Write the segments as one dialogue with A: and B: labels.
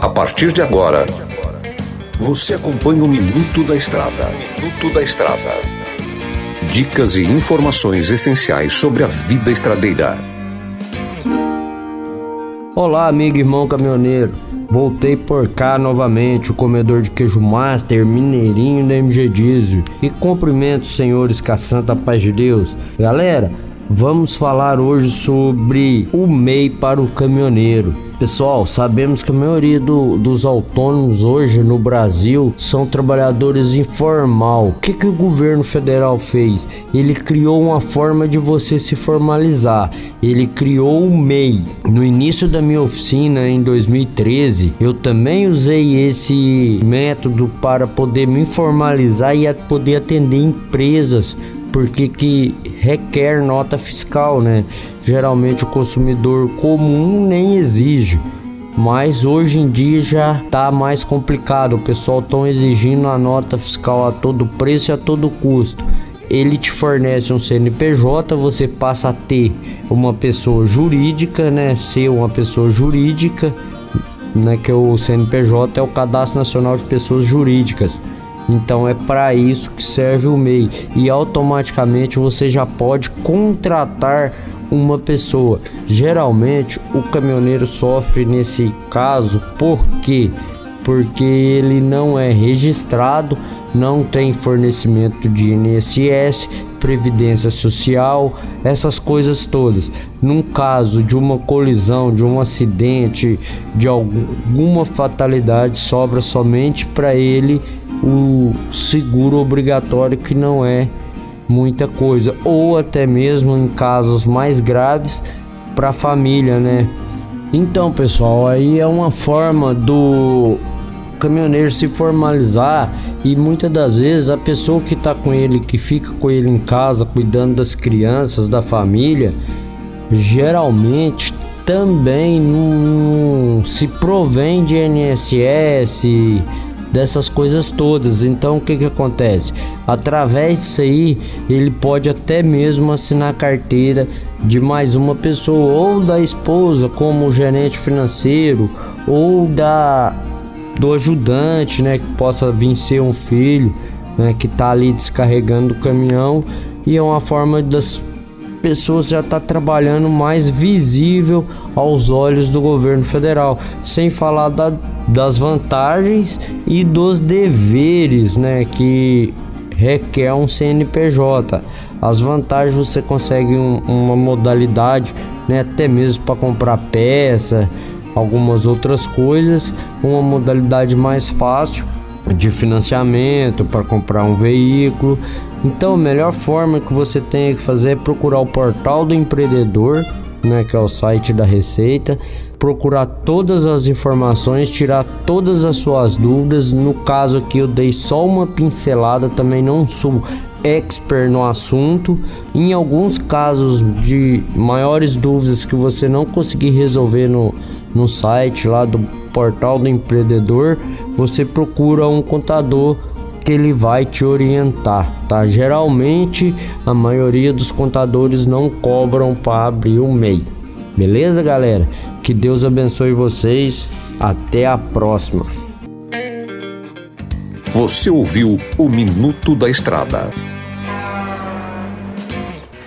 A: A partir de agora, você acompanha o Minuto da Estrada. Minuto da Estrada. Dicas e informações essenciais sobre a vida estradeira.
B: Olá, amigo e irmão caminhoneiro. Voltei por cá novamente, o comedor de queijo master, mineirinho da MG Diesel. E cumprimento, senhores, com a santa paz de Deus. Galera, vamos falar hoje sobre o MEI para o caminhoneiro. Pessoal, sabemos que a maioria do, dos autônomos hoje no Brasil são trabalhadores informal. O que, que o governo federal fez? Ele criou uma forma de você se formalizar. Ele criou o MEI. No início da minha oficina em 2013, eu também usei esse método para poder me formalizar e poder atender empresas porque que requer nota fiscal, né? Geralmente o consumidor comum nem exige. Mas hoje em dia já tá mais complicado. O pessoal estão exigindo a nota fiscal a todo preço e a todo custo. Ele te fornece um CNPJ, você passa a ter uma pessoa jurídica, né? Ser uma pessoa jurídica, né? Que o CNPJ é o Cadastro Nacional de Pessoas Jurídicas. Então é para isso que serve o MEI e automaticamente você já pode contratar uma pessoa. Geralmente o caminhoneiro sofre nesse caso porque porque ele não é registrado, não tem fornecimento de INSS, previdência social, essas coisas todas. Num caso de uma colisão, de um acidente, de alguma fatalidade, sobra somente para ele o seguro obrigatório que não é muita coisa, ou até mesmo em casos mais graves para a família, né? Então, pessoal, aí é uma forma do caminhoneiro se formalizar e muitas das vezes a pessoa que está com ele, que fica com ele em casa, cuidando das crianças, da família, geralmente também não se provém de INSS, dessas coisas todas. Então o que que acontece? Através disso aí, ele pode até mesmo assinar carteira de mais uma pessoa ou da esposa como gerente financeiro ou da do ajudante, né, que possa vir ser um filho, né, que tá ali descarregando o caminhão e é uma forma das pessoas já tá trabalhando mais visível aos olhos do governo federal, sem falar da das vantagens e dos deveres, né, que requer um CNPJ. As vantagens você consegue um, uma modalidade, né, até mesmo para comprar peça, algumas outras coisas, uma modalidade mais fácil de financiamento para comprar um veículo. Então, a melhor forma que você tem que fazer é procurar o portal do empreendedor, né, que é o site da Receita procurar todas as informações, tirar todas as suas dúvidas. No caso aqui eu dei só uma pincelada, também não sou expert no assunto. Em alguns casos de maiores dúvidas que você não conseguir resolver no, no site lá do portal do empreendedor, você procura um contador que ele vai te orientar, tá? Geralmente a maioria dos contadores não cobram para abrir o MEI. Beleza, galera? Que Deus abençoe vocês. Até a próxima.
A: Você ouviu o Minuto da Estrada.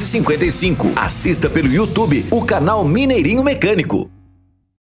C: 255. Assista pelo YouTube o canal Mineirinho Mecânico.